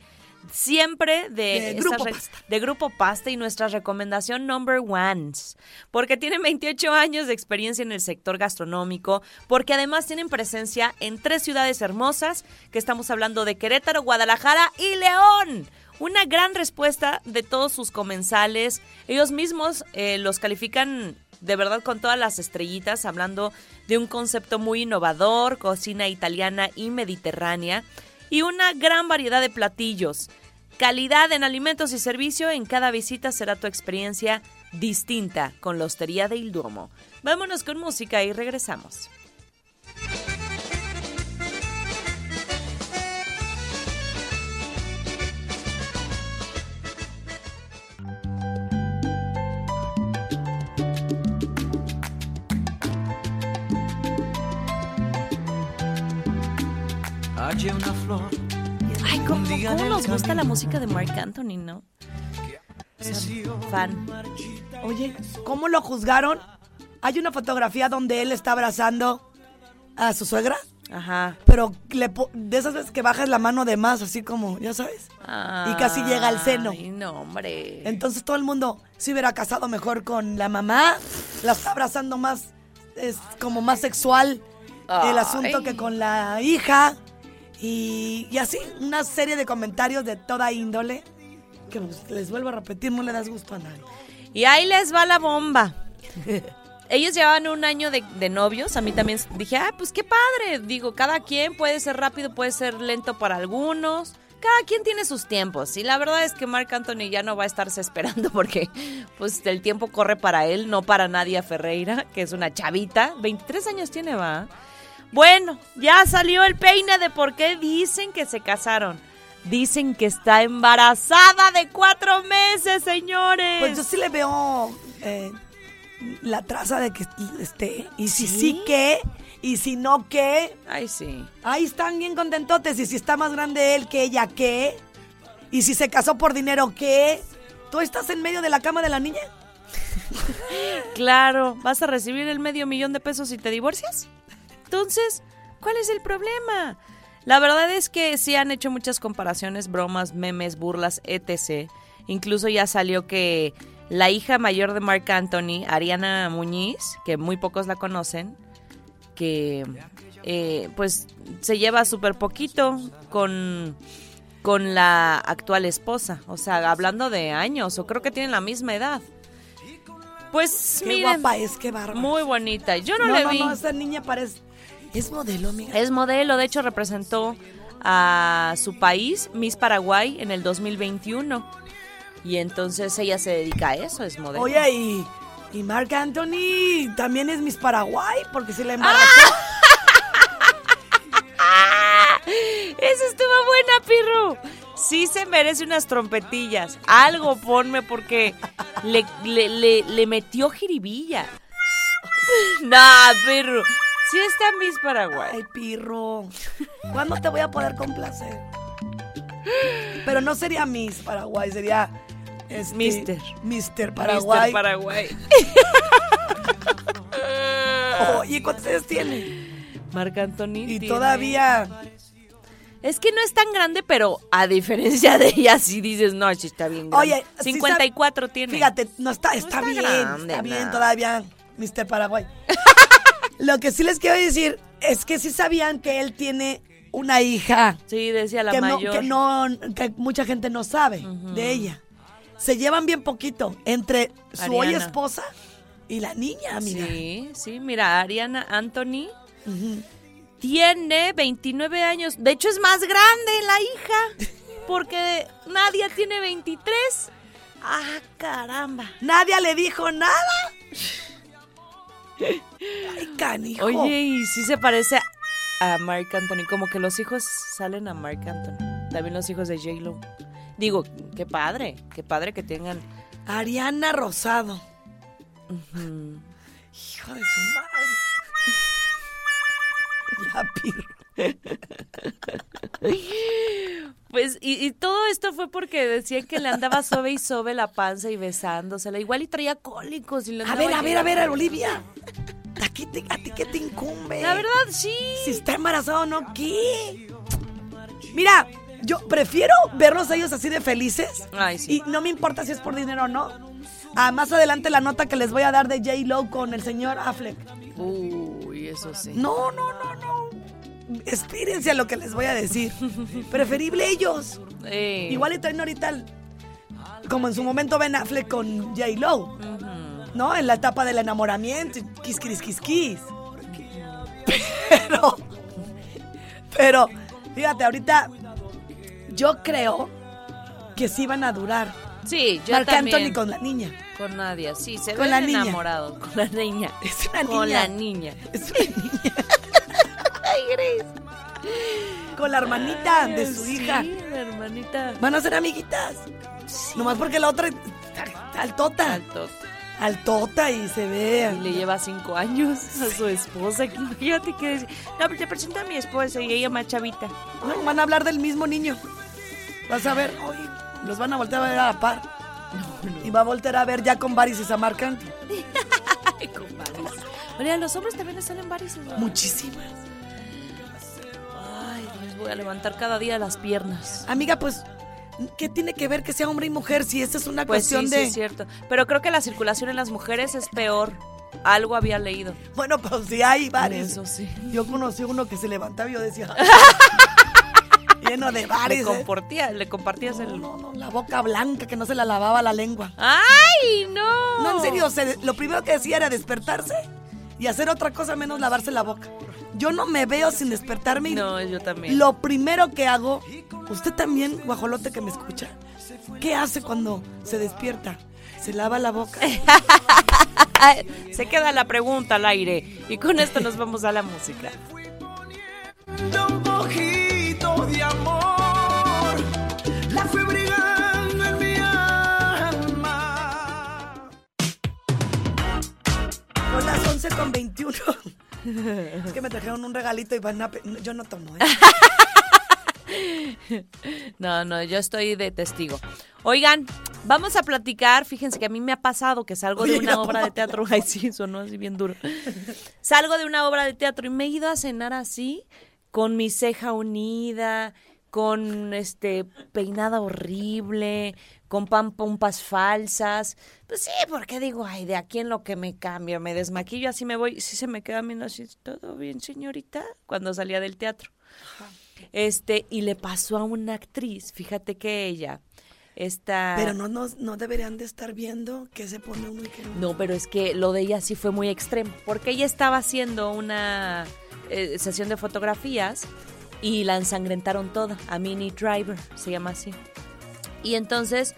siempre de, De estas Grupo re- Pasta. de Grupo Pasta y nuestra recomendación number ones, porque tienen 28 años de experiencia en el sector gastronómico, porque además tienen presencia en tres ciudades hermosas, que estamos hablando de Querétaro, Guadalajara y León. Una gran respuesta de todos sus comensales. Ellos mismos eh, los califican de verdad con todas las estrellitas, hablando de un concepto muy innovador, cocina italiana y mediterránea, y una gran variedad de platillos. Calidad en alimentos y servicio, en cada visita será tu experiencia distinta con la Hostería de Il Duomo. Vámonos con música y regresamos. Hallé una flor. Ay, ¿cómo, Un día cómo en el nos gusta la música de Mark Anthony, no? Fan. Oye, ¿cómo lo juzgaron? Hay una fotografía donde él está abrazando a su suegra, Ajá. pero le po- de esas veces que bajas la mano de más, así como, ya sabes. Y casi llega al seno. Ay, no, hombre. Entonces todo el mundo se hubiera casado mejor con la mamá, la está abrazando más, es como más sexual el Ay. asunto que con la hija. Y, y así, una serie de comentarios de toda índole, que pues, les vuelvo a repetir, no le das gusto a nadie. Y ahí les va la bomba. Ellos llevaban un año de, novios. A mí también dije, ah, pues qué padre. Digo, cada quien puede ser rápido, puede ser lento para algunos. Cada quien tiene sus tiempos. Y la verdad es que Marc Anthony ya no va a estarse esperando porque pues el tiempo corre para él, no para Nadia Ferreira, que es una chavita. 23 años tiene, va. Bueno, ya salió el peine de por qué dicen que se casaron. Dicen que está embarazada de cuatro meses, señores. Pues yo sí le veo eh, la traza de que esté. Y si ¿Sí? sí, ¿qué? Y si no, ¿qué? Ay, sí. Ahí están bien contentotes. Y si está más grande él que ella, ¿qué? Y si se casó por dinero, ¿qué? ¿Tú estás en medio de la cama de la niña? Claro, ¿vas a recibir el medio millón de pesos si te divorcias? Entonces, ¿cuál es el problema? La verdad es que sí han hecho muchas comparaciones, bromas, memes, burlas, etc. Incluso ya salió que la hija mayor de Marc Anthony, Ariana Muñiz, que muy pocos la conocen, que eh, pues se lleva súper poquito con, con la actual esposa. O sea, hablando de años, o creo que tienen la misma edad. Pues Qué miren, guapa es, qué bárbara. muy bonita. Yo no, no, le no, vi. no, esa niña parece... Es modelo, amiga. Es modelo, de hecho representó a su país, Miss Paraguay, en el 2021. Y entonces ella se dedica a eso, es modelo. Oye, y, y Marc Anthony también es Miss Paraguay, porque se le embarazó. ¡Ah! Esa estuvo buena, Pirru. Sí se merece unas trompetillas. Algo ponme porque le, le, le, le metió jiribilla. nah, Pirru. Sí está Miss Paraguay. Ay, pirro. ¿Cuándo te voy a poder complacer? Pero no sería Miss Paraguay, sería... este, Mister. Mister Paraguay. Mr. Paraguay. Oye, ¿cuántos años tiene? Marc Anthony. Y tiene- todavía... Es que no es tan grande, pero a diferencia de ella, sí dices, no, sí está bien grande. Oye, sí 54 tiene. Fíjate, no está, está, está bien, grande, está bien no. todavía, Mr. Paraguay. Lo que sí les quiero decir es que sí sabían que él tiene una hija Sí, decía la que no, mayor. que no, que mucha gente no sabe de ella. Se llevan bien poquito entre su hoy esposa y la niña, mira. Sí, sí, mira, Ariana Anthony tiene 29 años. De hecho, es más grande la hija. Porque Nadia tiene 23. Ah, caramba. Nadie le dijo nada. Ay, canijo. Oye, y sí se parece a Mark Anthony. Como que los hijos salen a Mark Anthony. También los hijos de J-Lo. Digo, qué padre. Qué padre que tengan Ariana Rosado. Hijo de su madre. Ya, pirro. Pues, y, y todo esto fue porque decían que le andaba sobe y sobe la panza y besándosela. Igual y traía cólicos. Y le A ver, a ver, a ver, Olivia. ¿A, qué te- a ti qué te incumbe? La verdad, sí. Si está embarazado o no, ¿qué? Mira, yo prefiero verlos a ellos así de felices. Ay, sí. Y no me importa si es por dinero o no. Ah, más adelante la nota que les voy a dar de J. Lo con el señor Affleck. Uy, eso sí. No, no, no, no. Espírense a lo que les voy a decir. Preferible ellos. Eh. Igual y traen ahorita, como en su momento Ben Affleck con J. Lo. ¿No? En la etapa del enamoramiento. Kiss, kiss, kiss, kiss. Pero, pero, fíjate, ahorita yo creo que sí van a durar. Sí, yo Marc también. Anthony con la niña. Con Nadia, sí, se Con ven la niña. enamorados. Con la niña. Es una Con niña. la niña. Es una niña. Ay, Gris. Con la hermanita de su Sí, hija. la hermanita. Van a ser amiguitas. Nomás porque la otra altota. Altota. Altota y se ve. Y le lleva cinco años a su esposa. Imagínate que dice, no, pero te presento a mi esposa y ella más chavita. No, van a hablar del mismo niño. Vas a ver, hoy los van a voltear a ver a la par. Y va a voltear a ver ya con varices a Marc con varices. Oye, los hombres también les salen varices. Muchísimas. Les voy a levantar cada día las piernas. Amiga, pues, ¿qué tiene que ver que sea hombre y mujer si esta es una Pues cuestión sí, de... sí, es cierto. Pero creo que la circulación en las mujeres es peor. Algo había leído. Bueno, pues sí hay varios. Eso sí. Yo conocí uno que se levantaba y yo decía... lleno de Le, varices. compartía, le compartías el... No, no, la boca blanca que no se la lavaba la lengua. ¡Ay, no! No, en serio, se- lo primero que decía era despertarse y hacer otra cosa menos lavarse la boca. Yo no me veo sin despertarme y No, yo también. lo primero que hago, usted también, guajolote que me escucha, ¿qué hace cuando se despierta? Se lava la boca. Se queda la pregunta al aire. Y con esto nos vamos a la música. 11 con 21. es que me trajeron un regalito y van a... Yo no tomo, ¿eh? No, no, yo estoy de testigo. Oigan, vamos a platicar. Fíjense que a mí me ha pasado que salgo de una no. obra de teatro. Ay, sí, sonó así bien duro. Salgo de una obra de teatro y me he ido a cenar así, con mi ceja unida, con este peinada horrible, con pompas falsas. Pues sí, porque digo, ay, de aquí en lo que me cambio, me desmaquillo, así me voy. Sí se me queda viendo así, ¿todo bien, señorita? Cuando salía del teatro. Este, y le pasó a una actriz, fíjate que ella está... Pero no, no, no deberían de estar viendo qué se pone uno y qué no. No, pero es que lo de ella sí fue muy extremo, porque ella estaba haciendo una eh, sesión de fotografías y la ensangrentaron toda, a Mini Driver, se llama así. Y entonces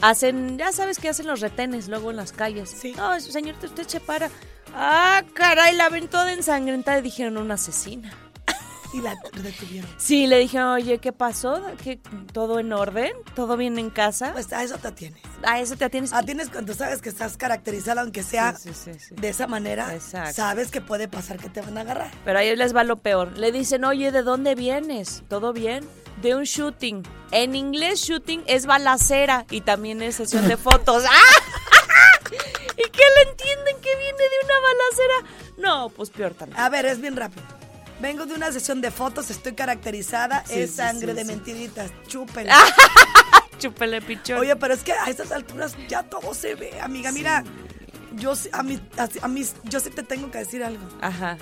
hacen, ya sabes que hacen los retenes luego en las calles. Sí. No, señorita, usted se para. Ah, caray, la ven toda ensangrentada y dijeron una asesina. Y la detuvieron. Sí, le dijeron, oye, ¿qué pasó? ¿Qué, ¿Todo en orden? ¿Todo bien en casa? Pues a eso te atienes. A eso te atienes. Atienes cuando sabes que estás caracterizada, aunque sea Sí, sí, sí, sí. de esa manera, Exacto. sabes que puede pasar que te van a agarrar. Pero ahí les va lo peor. Le dicen, oye, ¿de dónde vienes? ¿Todo bien? De un shooting. En inglés, shooting es balacera y también es sesión de fotos. ¡Ah! ¿Y qué le entienden que viene de una balacera? No, pues peor también. A ver, es bien rápido. Vengo de una sesión de fotos, estoy caracterizada, Sí, es sí, sangre sí, de sí. mentiritas, chúpele. Chúpele, pichón. Oye, pero es que a estas alturas ya todo se ve, amiga. Mira, yo sí- a mí, a, a mí, yo sí te tengo que decir algo. Ajá.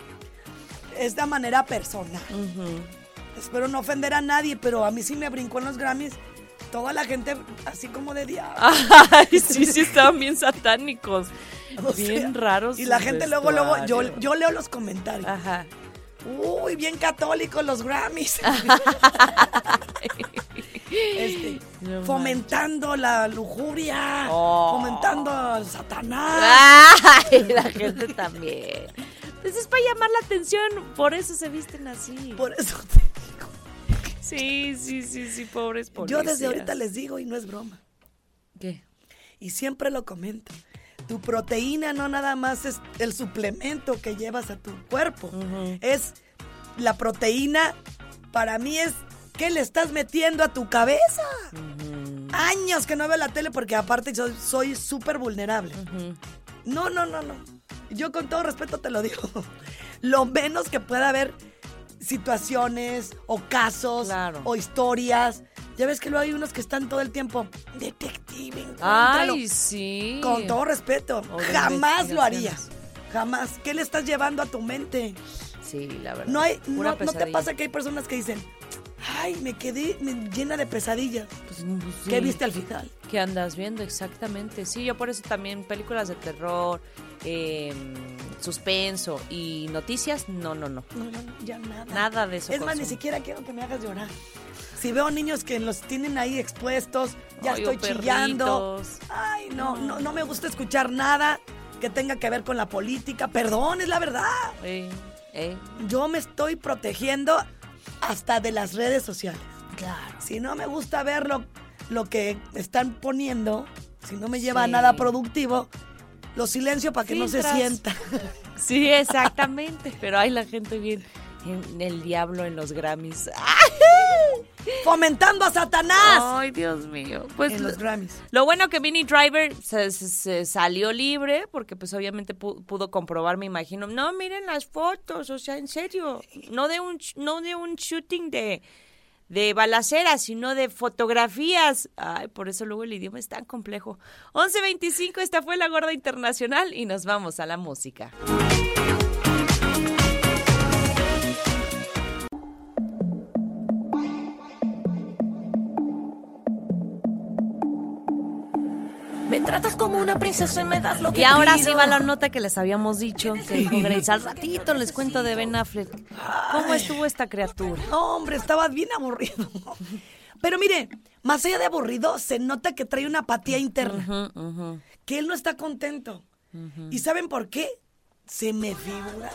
Es de manera personal. Espero no ofender a nadie, pero a mí sí me brincó en los Grammys. Toda la gente así como de diablo. Ay, sí, sí, estaban bien satánicos. O bien sea, raros. Y la gente luego, luego, yo, yo leo los comentarios. Ajá. Uy, bien católicos los Grammys. Este, No fomentando la lujuria, Oh. fomentando al Satanás. Ay, la gente también. Pues es para llamar la atención, por eso se visten así. Por eso Sí, sí, sí, sí, pobres Yo policías. desde ahorita les digo y no es broma. ¿Qué? Y siempre lo comento. Tu proteína no nada más es el suplemento que llevas a tu cuerpo. Es la proteína, para mí es ¿qué le estás metiendo a tu cabeza? Años que no veo la tele porque aparte yo soy súper vulnerable. No, no, no, no. Yo con todo respeto te lo digo. Lo menos que pueda haber situaciones o casos o historias. Ya ves que luego hay unos que están todo el tiempo, detective, encuéntralo". Ay, sí. Con todo respeto, jamás lo haría. investigaciones. Jamás. ¿Qué le estás llevando a tu mente? Sí, la verdad. No hay, Pura no, ¿no te pasa que hay personas que dicen, ay, me quedé me llena de pesadillas? ¿Qué Sí. viste al final? ¿Qué andas viendo exactamente? Sí, yo por eso también películas de terror, eh, suspenso y noticias, no, no, no. No, ya nada. Nada de eso. Es más, ni siquiera quiero que me hagas llorar. Si veo niños que los tienen ahí expuestos, ya Ay, estoy chillando. Ay, no, no, no me gusta escuchar nada que tenga que ver con la política. Perdón, es la verdad. Eh, eh. Yo me estoy protegiendo hasta de las redes sociales. Claro. Si no me gusta ver lo, lo que están poniendo, si no me lleva a nada productivo, lo silencio para que no se sienta. Sí, exactamente. Pero hay la gente bien en el diablo en los Grammys. Fomentando a Satanás. Ay, Dios mío. Pues en los Grammys. Lo bueno que Minnie Driver se, se- se salió libre, porque pues obviamente pu- pudo comprobar, me imagino. No, miren las fotos, o sea, en serio. No de un, no de un shooting de, de balacera, sino de fotografías. Ay, por eso luego el idioma es tan complejo. 11.25, esta fue la Gorda Internacional y nos vamos a la música. Me tratas como una princesa y me das lo que Y ahora pido. sí va la nota que les habíamos dicho, que dijo Grace. Al ratito les cuento de Ben Affleck. ¿Cómo estuvo esta criatura? No, hombre, estaba bien aburrido. Pero mire, más allá de aburrido, se nota que trae una apatía interna. Que él no está contento. ¿Y saben por qué? Se me figura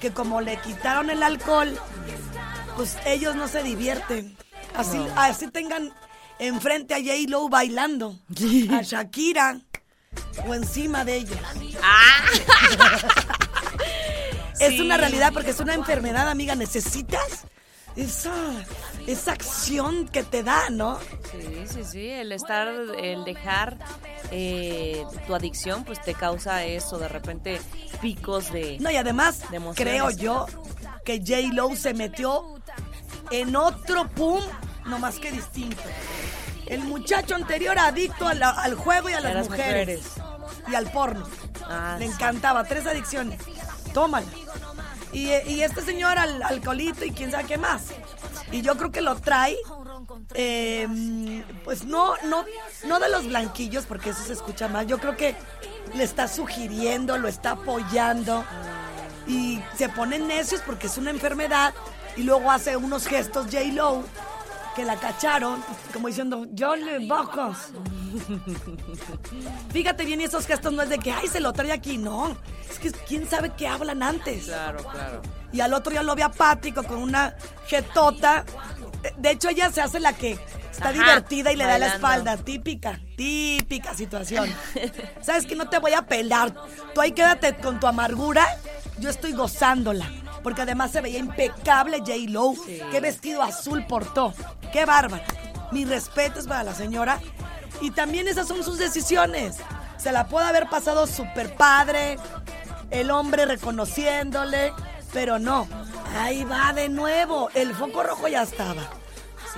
que como le quitaron el alcohol, pues ellos no se divierten. Así, así tengan enfrente a J. Lo bailando, a Shakira o encima de ellos. es Sí. una realidad porque es una enfermedad, amiga. Necesitas esa, esa acción que te da, ¿no? Sí, sí, sí. El estar, el dejar eh, tu adicción, pues te causa eso, de repente picos de. No, y además, de creo yo que J. Lo se metió en otro pum, no más que distinto. El muchacho anterior adicto al juego y a las, mujeres. Y al porno. Ah, Le sí. encantaba, tres adicciones. Tómala. Y, y este señor al alcoholito y quién sabe qué más. Y yo creo que lo trae, eh, pues no, no, no de los blanquillos, porque eso se escucha mal. Yo creo que le está sugiriendo, lo está apoyando. Y se ponen necios porque es una enfermedad. Y luego hace unos gestos J. Que la cacharon, como diciendo, yo le bajos. Fíjate bien, y esos gestos no es de que, ay, se lo trae aquí, no. Es que quién sabe qué hablan antes. Claro, claro. Y al otro ya lo ve apático con una jetota. De hecho, ella se hace la que está Ajá, divertida y le da la espalda. Típica, típica situación. ¿Sabes que No te voy a pelar. Tú ahí quédate con tu amargura. Yo estoy gozándola. Porque además se veía impecable J. Lo. Qué vestido azul portó. Qué bárbara. Mi respeto es para la señora. Y también esas son sus decisiones. Se la puede haber pasado súper padre. El hombre reconociéndole. Pero no. Ahí va de nuevo. El foco rojo ya estaba.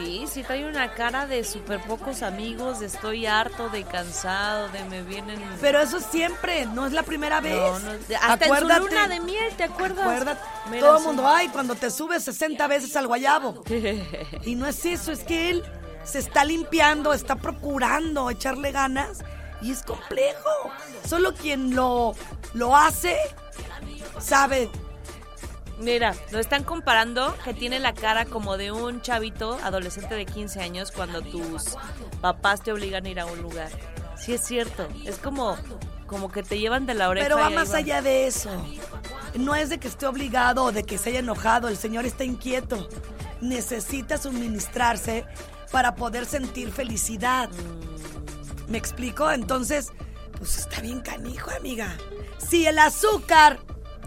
Sí, sí trae una cara de súper pocos amigos, de estoy harto, de cansado, de me vienen... Pero eso siempre, no es la primera vez. No, no, hasta en su Acuérdate. luna de miel, ¿te acuerdas? Acuérdate, Mira, todo el mundo, ay, cuando te subes 60 veces al guayabo. y no es eso, es que él se está limpiando, está procurando echarle ganas y es complejo. Solo quien lo, lo hace sabe. Mira, lo están comparando que tiene la cara como de un chavito adolescente de 15 años cuando tus papás te obligan a ir a un lugar. Sí es cierto, es como como que te llevan de la oreja. Pero va más allá de eso. No es de que esté obligado o de que se haya enojado, el señor está inquieto. Necesita suministrarse para poder sentir felicidad. ¿Me explico? Entonces, pues está bien canijo, amiga. Si el azúcar,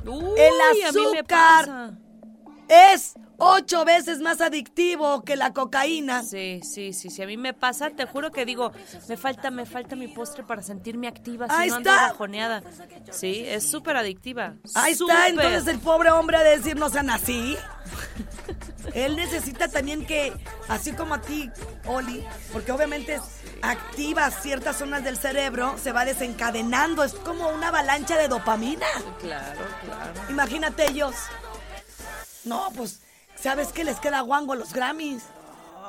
Uy, el azúcar es ocho veces más adictivo que la cocaína. Sí, sí, sí, sí, a mí me pasa, te juro que digo, me falta, me falta mi postre para sentirme activa, si Ahí no ando está. bajoneada. Sí, es súper adictiva. Ahí súper. está, entonces el pobre hombre a decir no sean así. Él necesita también que, así como a ti, Oli, porque obviamente activa ciertas zonas del cerebro, se va desencadenando, es como una avalancha de dopamina. Claro, claro. Imagínate ellos. No, pues, ¿sabes qué les queda guango los Grammys?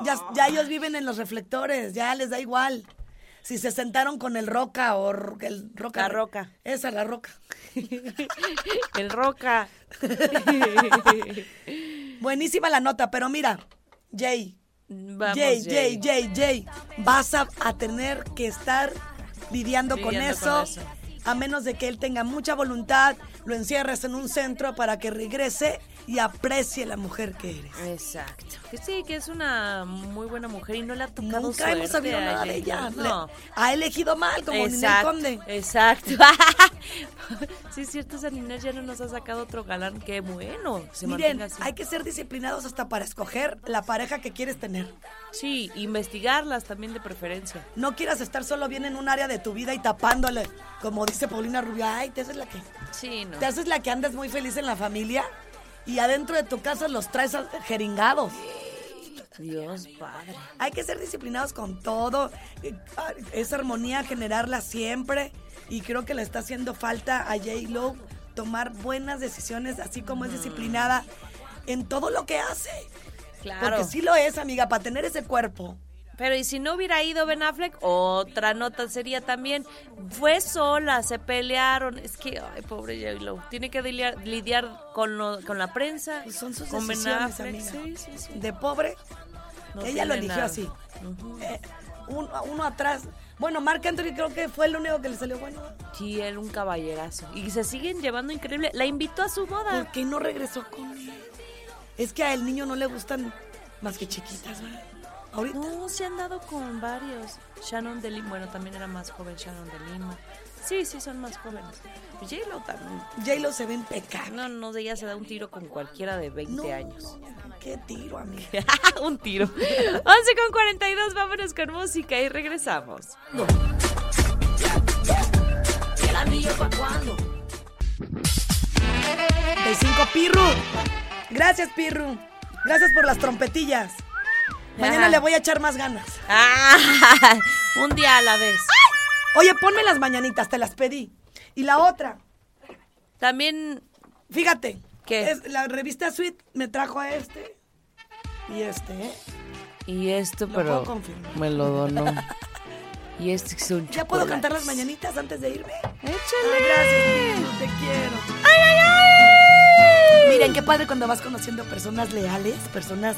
Ya, ya ellos viven en los reflectores, ya les da igual. Si se sentaron con el Roca o el Roca. La Roca. Esa, la Roca. El roca. Buenísima la nota, pero mira, Jay. Vamos, Jay, Jay. Jay, Jay. Vas a, a tener que estar lidiando, con, eso, con eso. a menos de que él tenga mucha voluntad, lo encierres en un centro para que regrese y aprecie la mujer que eres. Exacto. Que sí, que es una muy buena mujer y no le ha tocado Nunca hemos sabido nada de ella. Le- No. ha elegido mal, como Ninel Exacto, Conde. Exacto. sí, es cierto, esa Ninel ya no nos ha sacado otro galán. Qué bueno. Se Miren, así. hay que ser disciplinados hasta para escoger la pareja que quieres tener. Sí, investigarlas también de preferencia. No quieras estar solo bien en un área de tu vida y tapándole, como dice Paulina Rubio, ay, te haces la que... Sí, no. Te haces la que andas muy feliz en la familia y adentro de tu casa los traes jeringados. Dios padre. Hay que ser disciplinados con todo. eh, Esa armonía, generarla siempre. Y creo que le está haciendo falta a J. Lo tomar buenas decisiones, así como es disciplinada en todo lo que hace. Claro. Porque sí lo es, amiga, para tener ese cuerpo. Pero y si no hubiera ido Ben Affleck, otra nota sería también, fue sola, se pelearon. Es que, ay, pobre J-Lo, tiene que lidiar, lidiar con, lo- con la prensa, Pues son sus con Ben decisiones, Affleck. amiga. Sí, sí, sí. De pobre, No ella lo eligió nada. así. Eh, un- uno atrás. Bueno, Marc Anthony creo que fue el único que le salió bueno. Sí, él un caballerazo. Y se siguen llevando increíble. La invitó a su boda. ¿Por qué no regresó con él? Es que al niño no le gustan más que chiquitas, ¿verdad? Ahorita. No, se han dado con varios. Shannon de Lima, bueno, también era más joven Shannon de Lima. Sí, sí, son más jóvenes. J-Lo también. J-Lo se ve impecable. No, no, ella se da un tiro con cualquiera de 20 No. años. Qué tiro, amiga. un tiro. 11 con 42, vámonos con música y regresamos. ¿El anillo pa' cuándo? De cinco, Pirru. Gracias, Pirru. Gracias por las trompetillas. Mañana Ajá. le voy a echar más ganas. Ah, un día a la vez. Oye, ponme las mañanitas, te las pedí. Y la otra, También, fíjate. ¿Qué? es- la revista Sweet me trajo a este y este, ¿eh? y esto, Lo pero puedo me lo donó. Y este es un ¿Ya puedo cantar las mañanitas antes de irme? Échale. Ay, gracias, te quiero. ¡Ay, ay, ay! Miren, qué padre cuando vas conociendo personas leales, personas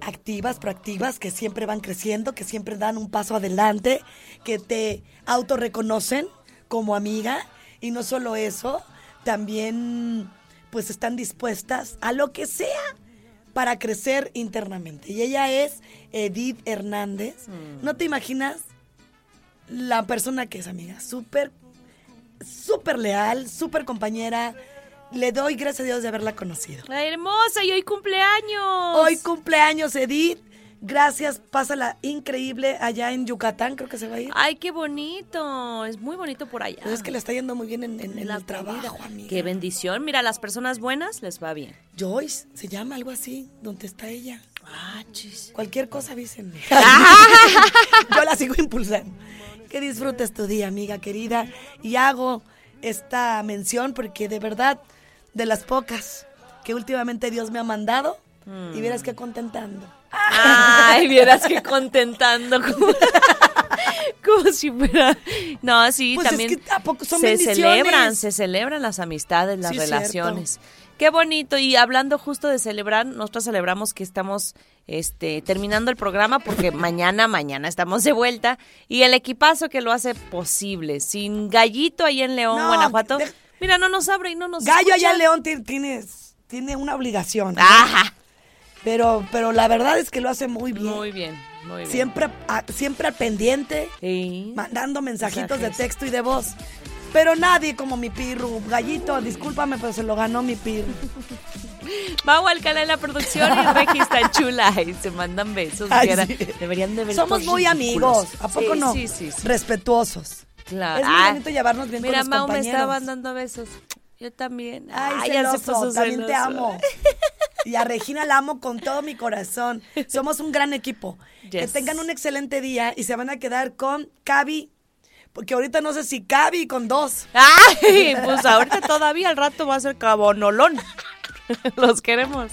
activas, proactivas, que siempre van creciendo, que siempre dan un paso adelante, que te autorreconocen como amiga. Y no solo eso, también pues están dispuestas a lo que sea para crecer internamente. Y ella es Edith Hernández. ¿No te imaginas la persona que es amiga? Súper, súper leal, súper compañera. Le doy gracias a Dios de haberla conocido. Ay, hermosa, y hoy cumpleaños. Hoy cumpleaños, Edith. Gracias, pásala increíble allá en Yucatán, creo que se va a ir. Ay, qué bonito. Es muy bonito por allá. Pues es que le está yendo muy bien en, en- en La el trabajo, amiga. Qué bendición. Mira, a las personas buenas les va bien. Joyce, se llama algo así, donde está ella. Ah, chis. Cualquier cosa avísenme. Yo la sigo impulsando. Que disfrutes tu día, amiga querida. Y hago esta mención porque de verdad, de las pocas que últimamente Dios me ha mandado, y verás que contentando. Ay, vieras que contentando. Como, como si fuera. No, sí, Pues es también. que ¿a poco son se celebran, se celebran las amistades, las Sí, es relaciones. Qué bonito. Y hablando justo de celebrar, nosotros celebramos que estamos este, terminando el programa porque mañana, mañana estamos de vuelta. Y el equipazo que lo hace posible. Sin gallito ahí en León, No, Guanajuato. de- Mira, no nos abre y no nos Gallo allá escucha. en León ti- tiene, tiene una obligación. ¿no? Ajá. Pero, pero la verdad es que lo hace muy bien. Muy bien. Muy bien. Siempre, a- siempre al pendiente, Sí. mandando mensajitos de Mensajes. texto y de voz. Pero nadie como mi pirru. Gallito, discúlpame, pero se lo ganó mi pirru. Mau Alcalá en la producción y Regi está chula y se mandan besos. Ay, sí. Deberían de ver Somos muy amigos, ¿a poco Sí, no? Sí, sí, sí. Respetuosos. Claro. Es muy Ah, bonito llevarnos bien Mira, con los Mau me compañeros. estaba mandando besos. Yo también. Ay, se celoso, también te amo. Y a Regina la amo con todo mi corazón. Somos un gran equipo. Que tengan un excelente día y se van a quedar con Cavi. Porque ahorita no sé si cabe con dos. ¡Ay! Pues ahorita todavía al rato va a ser cabonolón Los queremos.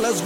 Las